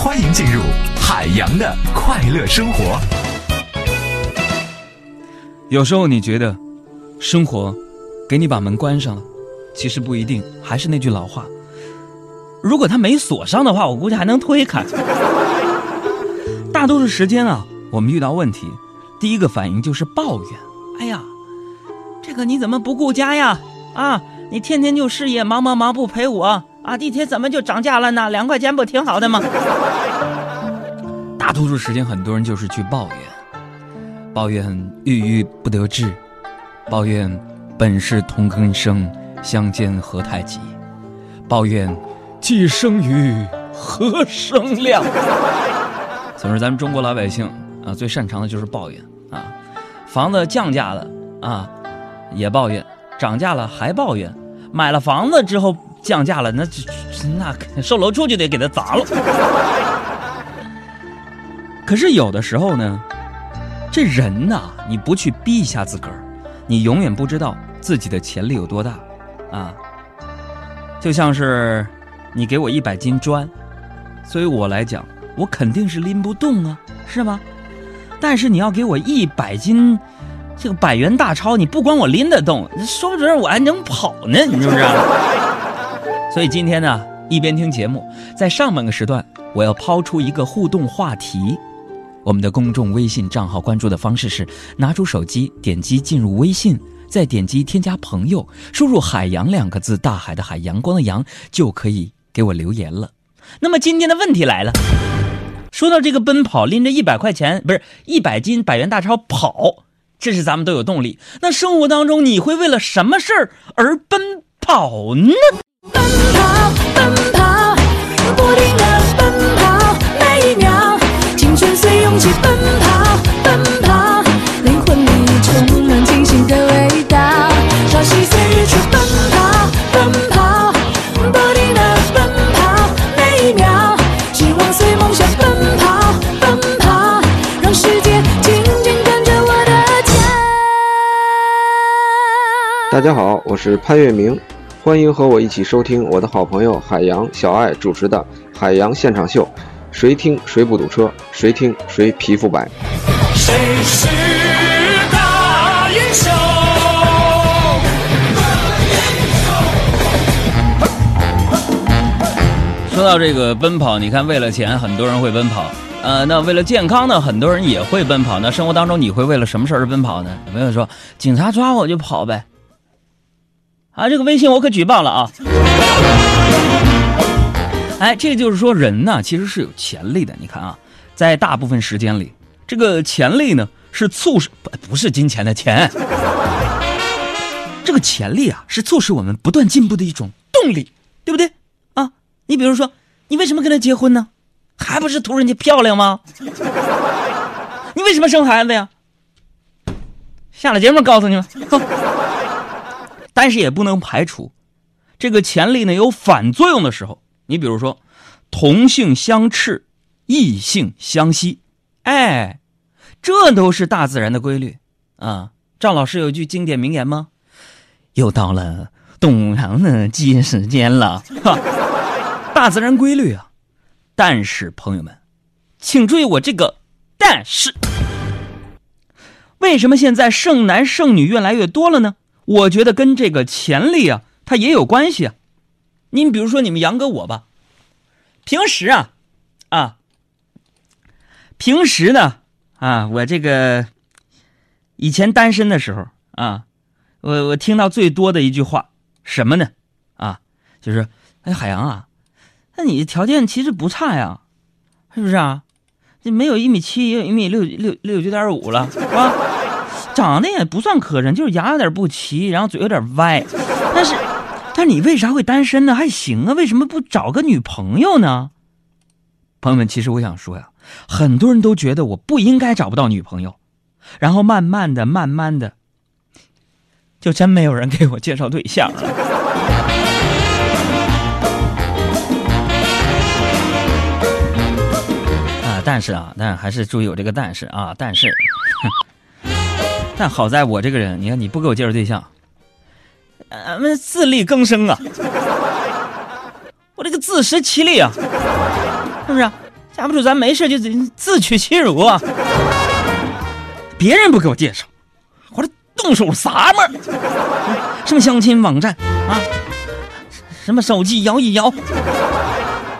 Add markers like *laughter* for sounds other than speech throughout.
欢迎进入海洋的快乐生活。有时候你觉得，生活给你把门关上了，其实不一定。还是那句老话，如果它没锁上的话，我估计还能推开。*laughs* 大多数时间啊，我们遇到问题，第一个反应就是抱怨。哎呀，这个你怎么不顾家呀？啊，你天天就事业忙忙忙不陪我啊？地铁怎么就涨价了呢？两块钱不挺好的吗？大多数时间，很多人就是去抱怨。抱怨郁郁不得志，抱怨本是同根生，相煎何太急，抱怨既生瑜，何生亮。总之，咱们中国老百姓啊，最擅长的就是抱怨啊。房子降价了啊，也抱怨；涨价了还抱怨；买了房子之后降价了，那那售楼处就得给他砸了。可是有的时候呢。这人呐，你不去逼一下自个儿，你永远不知道自己的潜力有多大，啊！就像是你给我一百斤砖，所以我来讲，我肯定是拎不动啊，是吗？但是你要给我一百斤这个百元大钞，你不光我拎得动，说不准我还能跑呢，你是不是？所以今天呢，一边听节目，在上半个时段，我要抛出一个互动话题。我们的公众微信账号关注的方式是：拿出手机，点击进入微信，再点击添加朋友，输入“海洋”两个字，大海的海，阳光的阳，就可以给我留言了。那么今天的问题来了，说到这个奔跑，拎着一百块钱，不是一百斤百元大钞跑，这是咱们都有动力。那生活当中，你会为了什么事儿而奔跑呢？大家好，我是潘粤明，欢迎和我一起收听我的好朋友海洋小爱主持的《海洋现场秀》。谁听谁不堵车，谁听谁皮肤白。谁是大英雄？说到这个奔跑，你看为了钱，很多人会奔跑。呃，那为了健康呢，很多人也会奔跑。那生活当中，你会为了什么事儿而奔跑呢？有朋友说，警察抓我就跑呗。啊，这个微信我可举报了啊。哎，这就是说，人呢其实是有潜力的。你看啊，在大部分时间里，这个潜力呢是促使不不是金钱的钱，这个潜力啊是促使我们不断进步的一种动力，对不对？啊，你比如说，你为什么跟他结婚呢？还不是图人家漂亮吗？你为什么生孩子呀？下了节目告诉你们。走但是也不能排除，这个潜力呢有反作用的时候。你比如说，同性相斥，异性相吸，哎，这都是大自然的规律啊。赵老师有句经典名言吗？又到了动物堂的记时间了。*laughs* 大自然规律啊，但是朋友们，请注意我这个但是，为什么现在剩男剩女越来越多了呢？我觉得跟这个潜力啊，它也有关系啊。你比如说，你们杨哥我吧，平时啊，啊，平时呢，啊，我这个以前单身的时候啊，我我听到最多的一句话什么呢？啊，就是哎，海洋啊，那你条件其实不差呀，是不是啊？这没有一米七，也有一米六六六九点五了，啊，长得也不算磕碜，就是牙有点不齐，然后嘴有点歪，但是。但你为啥会单身呢？还行啊，为什么不找个女朋友呢？朋友们，其实我想说呀，很多人都觉得我不应该找不到女朋友，然后慢慢的、慢慢的，就真没有人给我介绍对象了。啊，但是啊，但还是注意我这个但是啊，但是，但好在我这个人，你看你不给我介绍对象。俺们自力更生啊！我这个自食其力啊，是不是？架不住咱没事就自取其辱啊。别人不给我介绍，我这动手啥嘛？什么相亲网站啊？什么手机摇一摇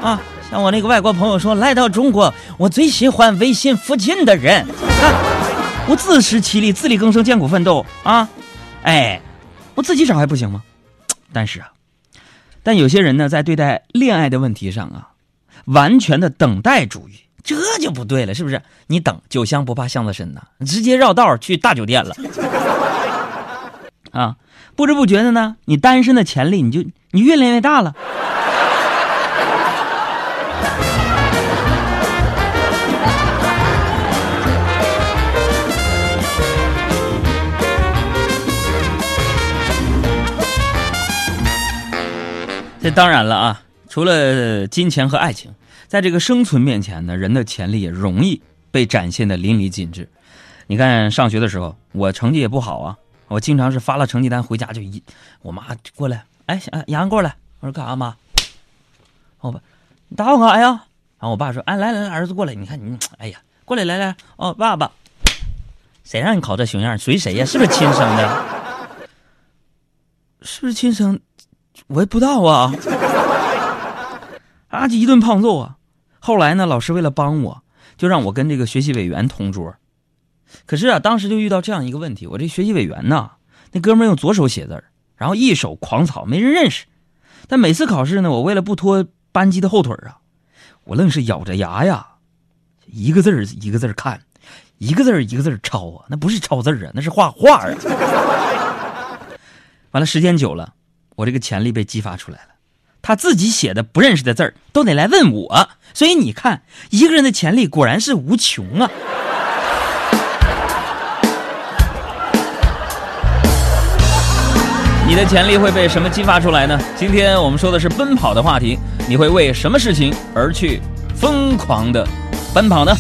啊？像我那个外国朋友说，来到中国，我最喜欢微信附近的人啊。我自食其力，自力更生，艰苦奋斗啊！哎，我自己找还不行吗？但是啊，但有些人呢，在对待恋爱的问题上啊，完全的等待主义，这就不对了，是不是？你等酒香不怕巷子深呐，直接绕道去大酒店了 *laughs* 啊！不知不觉的呢，你单身的潜力你就你越练越大了。这当然了啊，除了金钱和爱情，在这个生存面前呢，人的潜力也容易被展现的淋漓尽致。你看上学的时候，我成绩也不好啊，我经常是发了成绩单回家就一，我妈过来，哎，杨过来，我说干啥妈？我爸，你打我干啥呀？然后我爸说，哎，来来，儿子过来，你看你，哎呀，过来来来，哦，爸爸，谁让你考这熊样？随谁呀？是不是亲生的？*laughs* 是不是亲生？我也不知道啊，*laughs* 啊，就一顿胖揍啊！后来呢，老师为了帮我，就让我跟这个学习委员同桌。可是啊，当时就遇到这样一个问题：我这学习委员呢，那哥们用左手写字然后一手狂草，没人认识。但每次考试呢，我为了不拖班级的后腿啊，我愣是咬着牙呀，一个字一个字看，一个字一个字抄啊，那不是抄字啊，那是画画啊。*laughs* 完了，时间久了。我这个潜力被激发出来了，他自己写的不认识的字儿都得来问我，所以你看，一个人的潜力果然是无穷啊！你的潜力会被什么激发出来呢？今天我们说的是奔跑的话题，你会为什么事情而去疯狂的奔跑呢？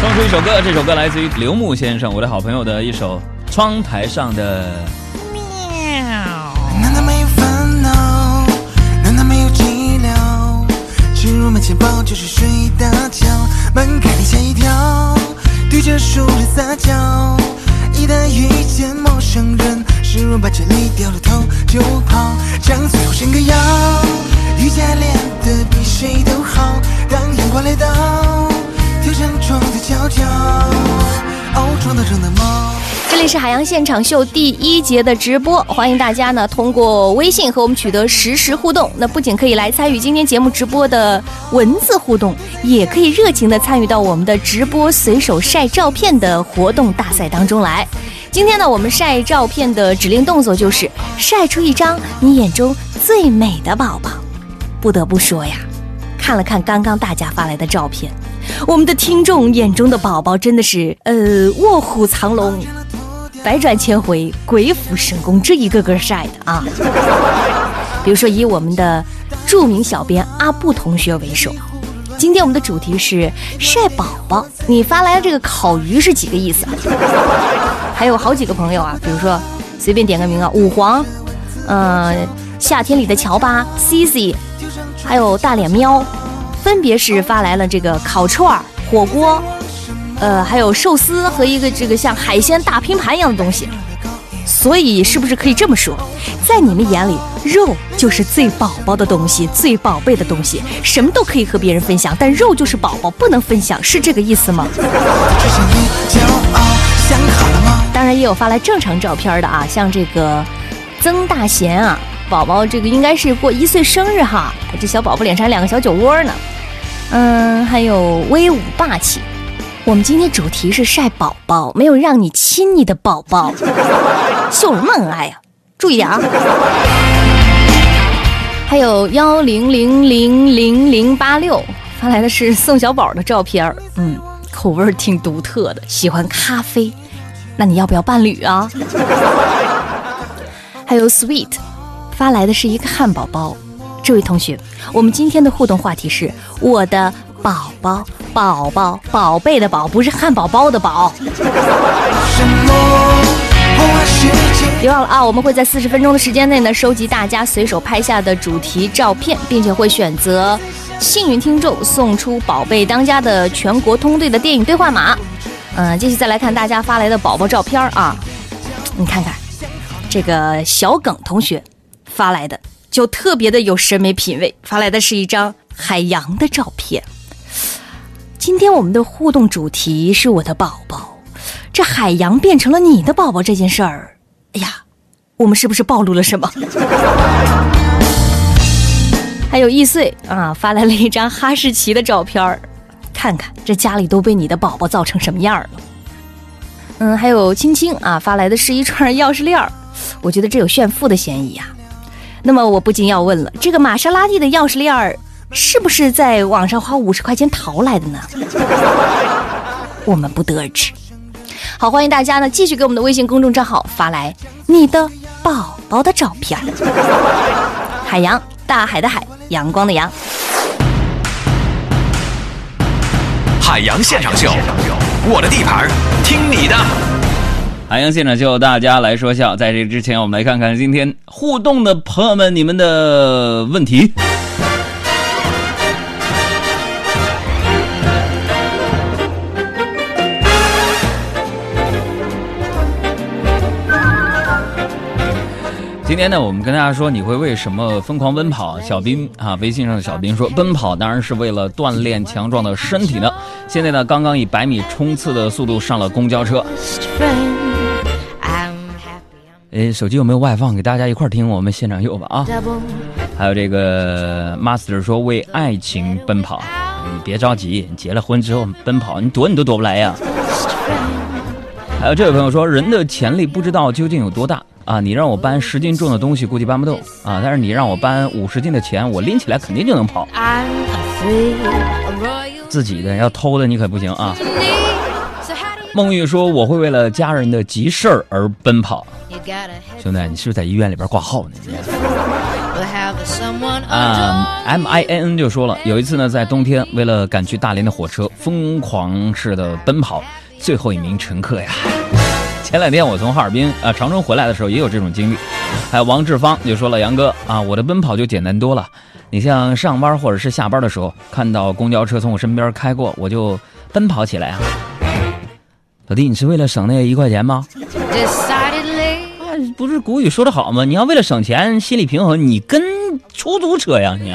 送出一首歌，这首歌来自于刘牧先生，我的好朋友的一首《窗台上的》。钱包就是睡大觉，门开你吓一跳，对着熟人撒娇。一旦遇见陌生人，失落把这里掉了头就跑，将最后伸个腰。是海洋现场秀第一节的直播，欢迎大家呢通过微信和我们取得实时互动。那不仅可以来参与今天节目直播的文字互动，也可以热情的参与到我们的直播随手晒照片的活动大赛当中来。今天呢，我们晒照片的指令动作就是晒出一张你眼中最美的宝宝。不得不说呀，看了看刚刚大家发来的照片，我们的听众眼中的宝宝真的是呃卧虎藏龙。百转千回，鬼斧神工，这一个个晒的啊！比如说，以我们的著名小编阿布同学为首，今天我们的主题是晒宝宝。你发来的这个烤鱼是几个意思？还有好几个朋友啊，比如说随便点个名啊，五黄，嗯，夏天里的乔巴，C C，还有大脸喵，分别是发来了这个烤串、火锅。呃，还有寿司和一个这个像海鲜大拼盘一样的东西，所以是不是可以这么说，在你们眼里，肉就是最宝宝的东西，最宝贝的东西，什么都可以和别人分享，但肉就是宝宝，不能分享，是这个意思吗？当然也有发来正常照片的啊，像这个曾大贤啊，宝宝这个应该是过一岁生日哈，这小宝宝脸上两个小酒窝呢，嗯，还有威武霸气。我们今天主题是晒宝宝，没有让你亲你的宝宝，秀什么恩爱呀？注意点啊！还有幺零零零零零八六发来的是宋小宝的照片嗯，口味挺独特的，喜欢咖啡，那你要不要伴侣啊？还有 sweet 发来的是一个汉堡包，这位同学，我们今天的互动话题是我的。宝宝，宝宝，宝贝的宝，不是汉堡包的宝。别忘了啊，我们会在四十分钟的时间内呢，收集大家随手拍下的主题照片，并且会选择幸运听众送出“宝贝当家”的全国通兑的电影兑换码。嗯，继续再来看大家发来的宝宝照片啊，你看看这个小耿同学发来的就特别的有审美品味，发来的是一张海洋的照片。今天我们的互动主题是我的宝宝，这海洋变成了你的宝宝这件事儿，哎呀，我们是不是暴露了什么？*laughs* 还有易碎啊，发来了一张哈士奇的照片儿。看看这家里都被你的宝宝造成什么样了？嗯，还有青青啊发来的是一串钥匙链儿，我觉得这有炫富的嫌疑呀。那么我不禁要问了，这个玛莎拉蒂的钥匙链儿是不是在网上花五十块钱淘来的呢？*laughs* 我们不得而知。好，欢迎大家呢继续给我们的微信公众账号发来你的宝宝的照片。*laughs* 海洋，大海的海，阳光的阳。海洋现场秀，我的地盘，听你的。海洋现场秀，大家来说笑。在这之前，我们来看看今天互动的朋友们，你们的问题。今天呢，我们跟大家说，你会为什么疯狂奔跑？小兵啊，微信上的小兵说，奔跑当然是为了锻炼强壮的身体呢。现在呢，刚刚以百米冲刺的速度上了公交车。哎，手机有没有外放？给大家一块听我们现场有吧啊！还有这个 master 说，为爱情奔跑，你别着急，结了婚之后奔跑，你躲你都躲不来呀。还有这位朋友说，人的潜力不知道究竟有多大。啊，你让我搬十斤重的东西，估计搬不动啊！但是你让我搬五十斤的钱，我拎起来肯定就能跑。自己的要偷的你可不行啊！孟玉说：“我会为了家人的急事儿而奔跑。”兄弟，你是不是在医院里边挂号呢？啊，M I N N 就说了，有一次呢，在冬天，为了赶去大连的火车，疯狂式的奔跑，最后一名乘客呀。*laughs* 前两天我从哈尔滨啊长春回来的时候也有这种经历，还有王志芳就说了：“杨哥啊，我的奔跑就简单多了。你像上班或者是下班的时候，看到公交车从我身边开过，我就奔跑起来啊。”老弟，你是为了省那一块钱吗？不是古语说的好吗？你要为了省钱，心理平衡，你跟出租车呀你。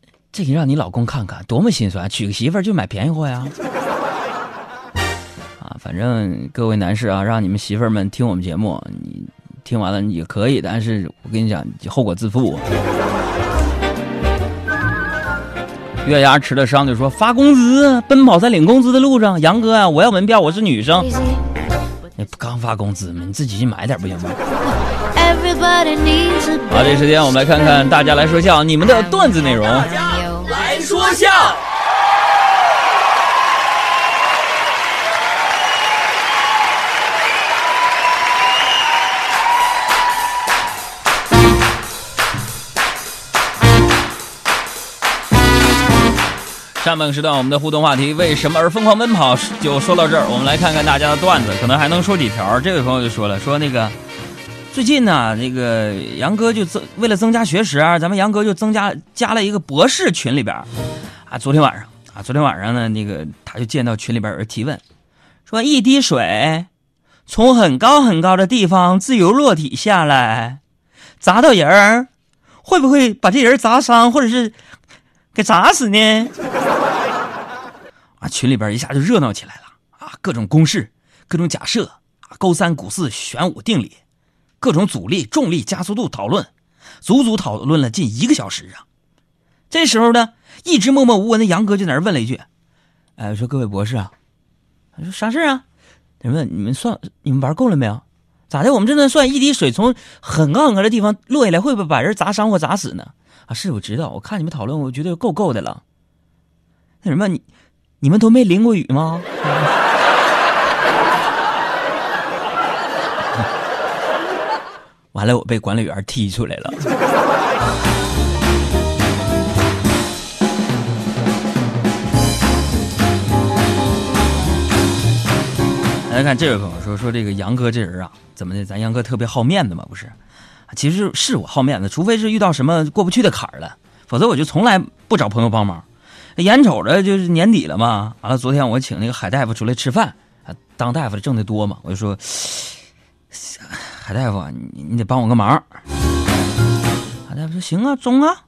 这个让你老公看看，多么心酸！娶个媳妇儿就买便宜货呀！*laughs* 啊，反正各位男士啊，让你们媳妇儿们听我们节目，你听完了也可以，但是我跟你讲，后果自负。月牙吃了伤就说发工资，奔跑在领工资的路上。杨哥啊，我要门票，我是女生。你不刚发工资嘛？你自己去买点不行吗？好，这时间我们来看看大家来说笑，你们的段子内容。来说笑。上半个时段我们的互动话题为什么而疯狂奔跑就说到这儿，我们来看看大家的段子，可能还能说几条。这位朋友就说了，说那个。最近呢，那个杨哥就增为了增加学识啊，咱们杨哥就增加加了一个博士群里边啊。昨天晚上啊，昨天晚上呢，那个他就见到群里边有人提问，说一滴水从很高很高的地方自由落体下来，砸到人儿，会不会把这人砸伤或者是给砸死呢？啊，群里边一下就热闹起来了啊，各种公式，各种假设啊，勾三股四，玄武定理。各种阻力、重力、加速度讨论，足足讨论了近一个小时啊！这时候呢，一直默默无闻的杨哥就在那问了一句：“哎，说各位博士啊，说啥事啊？他问你们算你们玩够了没有？咋的？我们这能算一滴水从很高很高的地方落下来，会不会把人砸伤或砸死呢？啊，是我知道，我看你们讨论，我觉得够够的了。那什么，你你们都没淋过雨吗？完了，我被管理员踢出来了。来看这位朋友说说这个杨哥这人啊，怎么的？咱杨哥特别好面子嘛，不是？其实是我好面子，除非是遇到什么过不去的坎儿了，否则我就从来不找朋友帮忙。眼瞅着就是年底了嘛，完了，昨天我请那个海大夫出来吃饭，当大夫的挣得多嘛，我就说。海大夫，你你得帮我个忙。海大夫说：“行啊，中啊，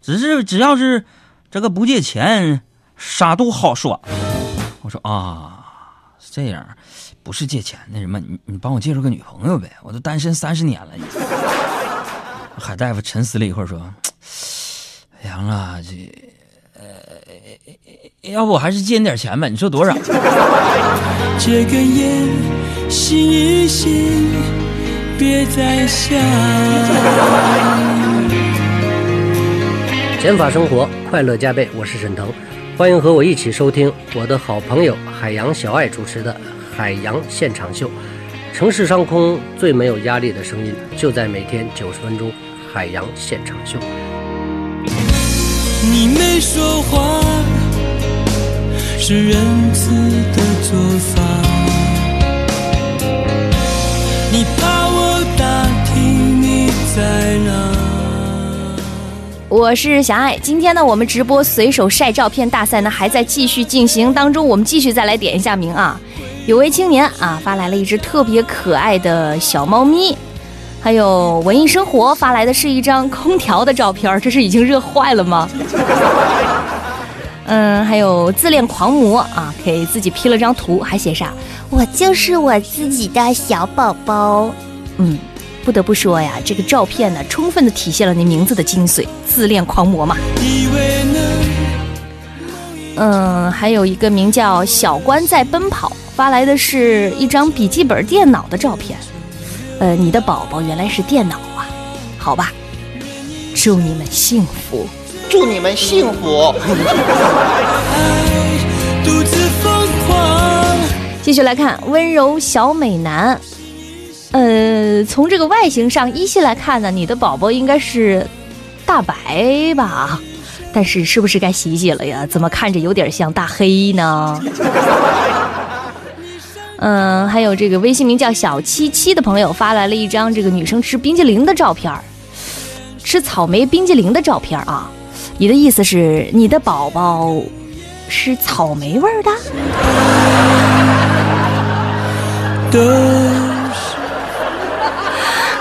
只是只要是这个不借钱，啥都好说。”我说：“啊，是这样，不是借钱，那什么，你你帮我介绍个女朋友呗，我都单身三十年了。”海大夫沉思了一会儿说：“杨啊，这，要不我还是借你点钱吧？你说多少？”这根烟，吸一吸。别再想。减法生活，快乐加倍。我是沈腾，欢迎和我一起收听我的好朋友海洋小爱主持的《海洋现场秀》。城市上空最没有压力的声音，就在每天九十分钟《海洋现场秀》。说话，是仁慈的做法。你怕我打听你在哪。我是小爱，今天呢，我们直播随手晒照片大赛呢还在继续进行当中，我们继续再来点一下名啊！有位青年啊发来了一只特别可爱的小猫咪，还有文艺生活发来的是一张空调的照片，*laughs* 这是已经热坏了吗？*laughs* 嗯，还有自恋狂魔啊，给自己 P 了张图，还写上我就是我自己的小宝宝，嗯。不得不说呀，这个照片呢，充分的体现了你名字的精髓——自恋狂魔嘛。嗯，还有一个名叫小关在奔跑发来的是一张笔记本电脑的照片。呃，你的宝宝原来是电脑啊？好吧，祝你们幸福，祝你们幸福。继续来看温柔小美男。呃，从这个外形上依稀来看呢，你的宝宝应该是大白吧？但是是不是该洗洗了呀？怎么看着有点像大黑呢？嗯，还有这个微信名叫小七七的朋友发来了一张这个女生吃冰激凌的照片吃草莓冰激凌的照片啊。你的意思是你的宝宝是草莓味儿的？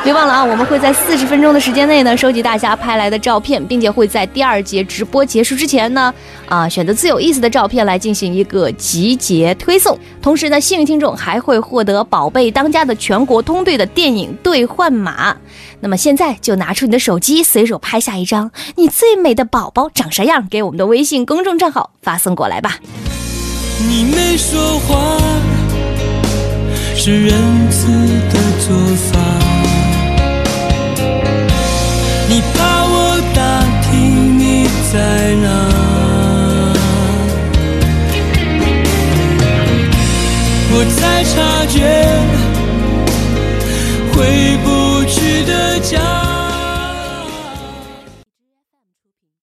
别忘了啊！我们会在四十分钟的时间内呢，收集大家拍来的照片，并且会在第二节直播结束之前呢，啊，选择最有意思的照片来进行一个集结推送。同时呢，幸运听众还会获得《宝贝当家》的全国通兑的电影兑换码。那么现在就拿出你的手机，随手拍下一张你最美的宝宝长啥样，给我们的微信公众账号发送过来吧。你没说话，是仁慈的做法。你怕我打听你在哪？我才察觉回不去的家。